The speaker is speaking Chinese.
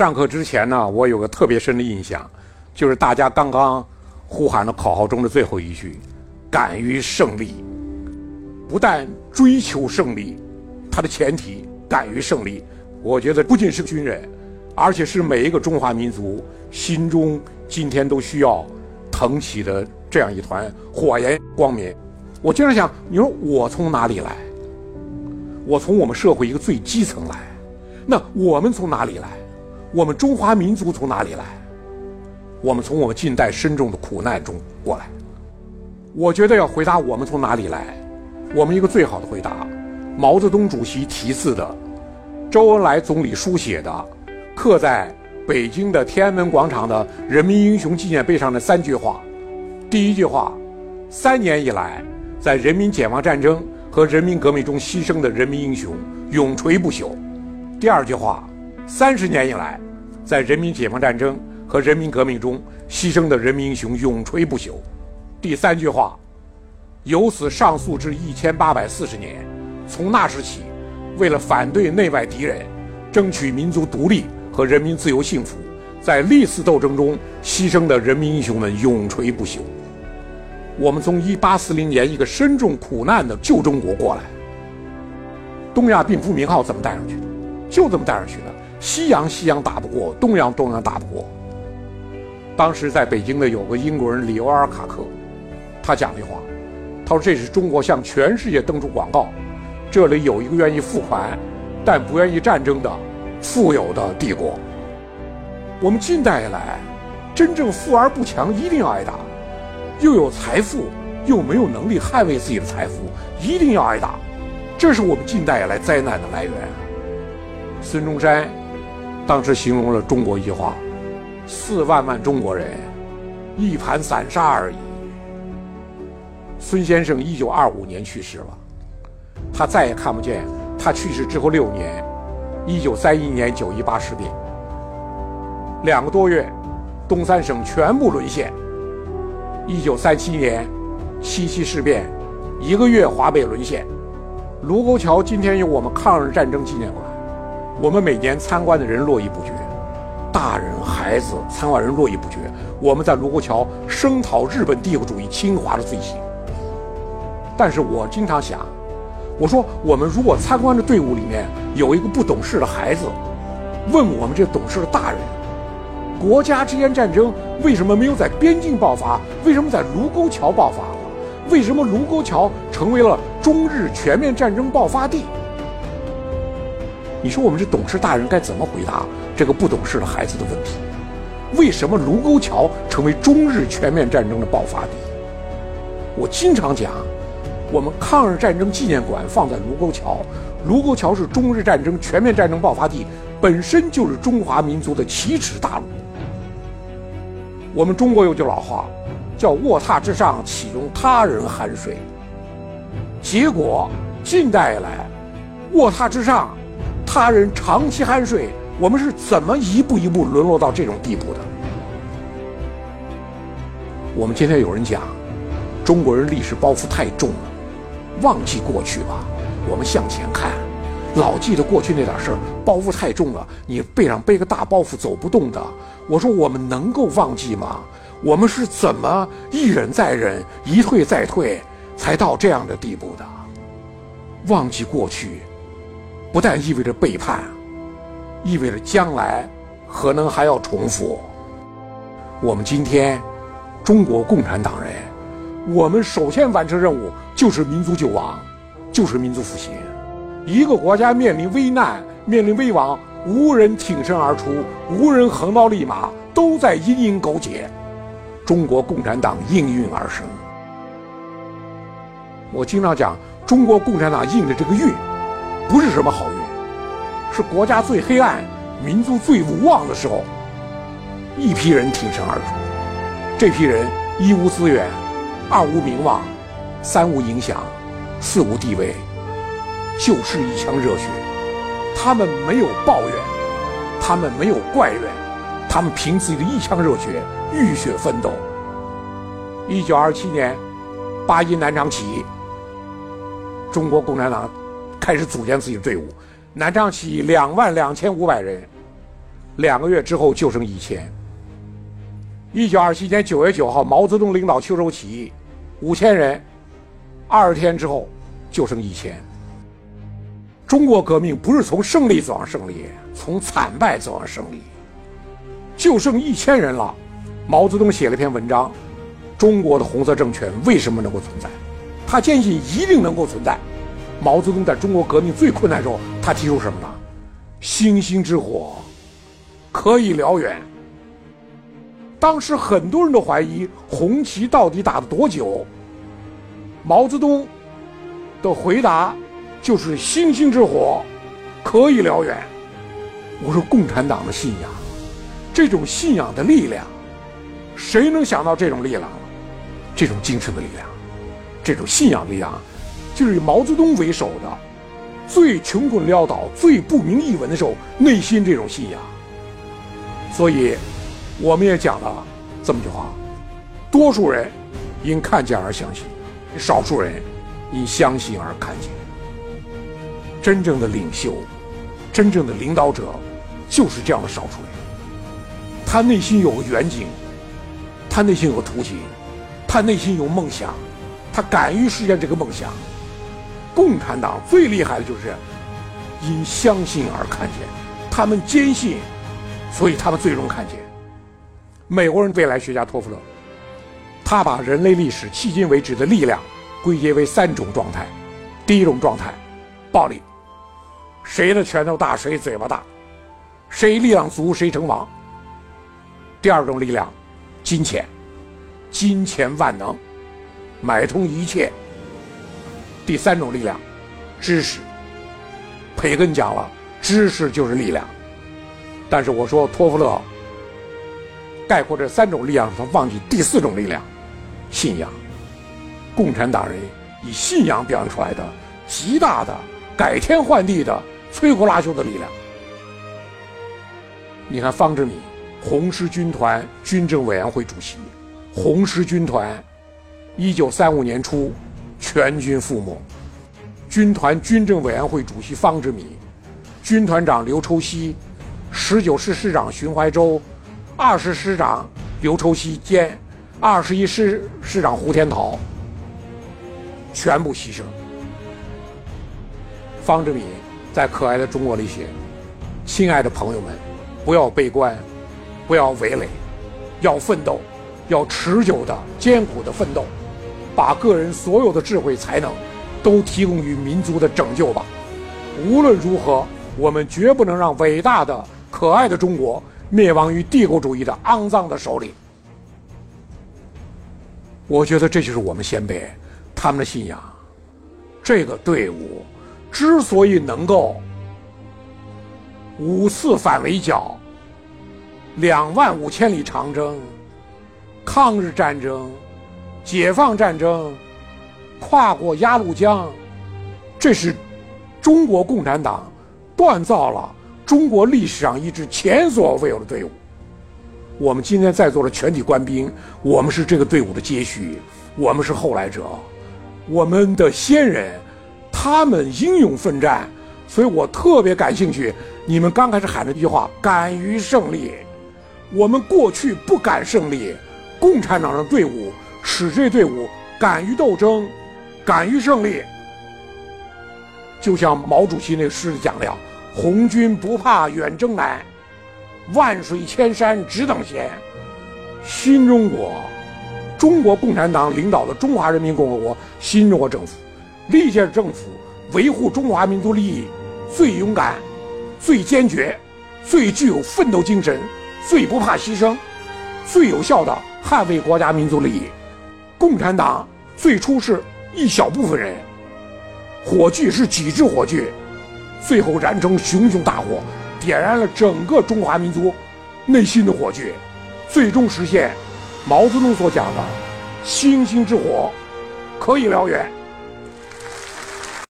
上课之前呢，我有个特别深的印象，就是大家刚刚呼喊了口号中的最后一句：“敢于胜利。”不但追求胜利，它的前提敢于胜利。我觉得不仅是军人，而且是每一个中华民族心中今天都需要腾起的这样一团火焰光明。我经常想，你说我从哪里来？我从我们社会一个最基层来。那我们从哪里来？我们中华民族从哪里来？我们从我们近代深重的苦难中过来。我觉得要回答我们从哪里来，我们一个最好的回答，毛泽东主席题字的，周恩来总理书写的，刻在北京的天安门广场的人民英雄纪念碑上的三句话。第一句话：三年以来，在人民解放战争和人民革命中牺牲的人民英雄永垂不朽。第二句话。三十年以来，在人民解放战争和人民革命中牺牲的人民英雄永垂不朽。第三句话，由此上溯至一千八百四十年，从那时起，为了反对内外敌人，争取民族独立和人民自由幸福，在历次斗争中牺牲的人民英雄们永垂不朽。我们从一八四零年一个深重苦难的旧中国过来，东亚病夫名号怎么带上去的？就这么带上去的。西洋西洋打不过，东洋东洋打不过。当时在北京的有个英国人里欧尔卡克，他讲句话，他说：“这是中国向全世界登出广告，这里有一个愿意付款，但不愿意战争的富有的帝国。我们近代以来，真正富而不强，一定要挨打；又有财富又没有能力捍卫自己的财富，一定要挨打。这是我们近代以来灾难的来源。”孙中山。当时形容了中国一句话：“四万万中国人，一盘散沙而已。”孙先生一九二五年去世了，他再也看不见。他去世之后六年，一九三一年九一八事变，两个多月，东三省全部沦陷。一九三七年，七七事变，一个月华北沦陷。卢沟桥今天有我们抗日战争纪念馆。我们每年参观的人络绎不绝，大人孩子参观人络绎不绝。我们在卢沟桥声讨日本帝国主义侵华的罪行。但是我经常想，我说我们如果参观的队伍里面有一个不懂事的孩子，问我们这懂事的大人，国家之间战争为什么没有在边境爆发？为什么在卢沟桥爆发了？为什么卢沟桥成为了中日全面战争爆发地？你说我们这懂事大人该怎么回答这个不懂事的孩子的问题？为什么卢沟桥成为中日全面战争的爆发地？我经常讲，我们抗日战争纪念馆放在卢沟桥，卢沟桥是中日战争全面战争爆发地，本身就是中华民族的奇耻大辱。我们中国有句老话，叫“卧榻之上岂容他人酣睡”。结果近代以来，卧榻之上。他人长期酣睡，我们是怎么一步一步沦落到这种地步的？我们今天有人讲，中国人历史包袱太重了，忘记过去吧，我们向前看，老记得过去那点事儿，包袱太重了，你背上背个大包袱走不动的。我说我们能够忘记吗？我们是怎么一忍再忍，一退再退，才到这样的地步的？忘记过去。不但意味着背叛，意味着将来可能还要重复。我们今天，中国共产党人，我们首先完成任务就是民族救亡，就是民族复兴。一个国家面临危难、面临危亡，无人挺身而出，无人横刀立马，都在因因苟且。中国共产党应运而生。我经常讲，中国共产党应的这个运。不是什么好运，是国家最黑暗、民族最无望的时候，一批人挺身而出。这批人一无资源，二无名望，三无影响，四无地位，就是一腔热血。他们没有抱怨，他们没有怪怨，他们凭自己的一腔热血浴血奋斗。一九二七年，八一南昌起义，中国共产党。开始组建自己的队伍，南昌起义两万两千五百人，两个月之后就剩一千。一九二七年九月九号，毛泽东领导秋收起义，五千人，二十天之后就剩一千。中国革命不是从胜利走向胜利，从惨败走向胜利，就剩一千人了。毛泽东写了一篇文章：中国的红色政权为什么能够存在？他坚信一定能够存在。毛泽东在中国革命最困难时候，他提出什么呢？星星之火可以燎原。当时很多人都怀疑红旗到底打了多久。毛泽东的回答就是：“星星之火可以燎原。”我说，共产党的信仰，这种信仰的力量。谁能想到这种力量？这种精神的力量，这种信仰力量，就是以毛泽东为首的最穷困潦倒、最不明一文的时候内心这种信仰。所以，我们也讲了这么句话：多数人因看见而相信，少数人因相信而看见。真正的领袖，真正的领导者，就是这样的少数人。他内心有个远景。他内心有个图景，他内心有梦想，他敢于实现这个梦想。共产党最厉害的就是因相信而看见，他们坚信，所以他们最终看见。美国人未来学家托夫勒，他把人类历史迄今为止的力量归结为三种状态：第一种状态，暴力，谁的拳头大谁嘴巴大，谁力量足谁称王；第二种力量。金钱，金钱万能，买通一切。第三种力量，知识。培根讲了，知识就是力量。但是我说托夫勒概括这三种力量，他忘记第四种力量，信仰。共产党人以信仰表现出来的极大的改天换地的摧枯拉朽的力量。你看方志敏。红十军团军政委员会主席，红十军团，一九三五年初全军覆没。军团军政委员会主席方志敏，军团长刘畴西，十九师师长荀怀洲，二十师长刘畴西兼二十一师师长胡天桃，全部牺牲。方志敏在《可爱的中国》里写：“亲爱的朋友们，不要悲观。”不要围垒，要奋斗，要持久的、艰苦的奋斗，把个人所有的智慧才能都提供于民族的拯救吧。无论如何，我们绝不能让伟大的、可爱的中国灭亡于帝国主义的肮脏的手里。我觉得这就是我们先辈他们的信仰。这个队伍之所以能够五次反围剿。两万五千里长征，抗日战争，解放战争，跨过鸭绿江，这是中国共产党锻造了中国历史上一支前所未有的队伍。我们今天在座的全体官兵，我们是这个队伍的接续，我们是后来者，我们的先人，他们英勇奋战，所以我特别感兴趣。你们刚开始喊的一句话：“敢于胜利。”我们过去不敢胜利，共产党的队伍使这队伍敢于斗争，敢于胜利。就像毛主席那诗里讲的：“红军不怕远征难，万水千山只等闲。”新中国，中国共产党领导的中华人民共和国新中国政府，历届政府维护中华民族利益最勇敢、最坚决、最具有奋斗精神。最不怕牺牲，最有效的捍卫国家民族利益。共产党最初是一小部分人，火炬是几支火炬，最后燃成熊熊大火，点燃了整个中华民族内心的火炬，最终实现毛泽东所讲的“星星之火可以燎原”。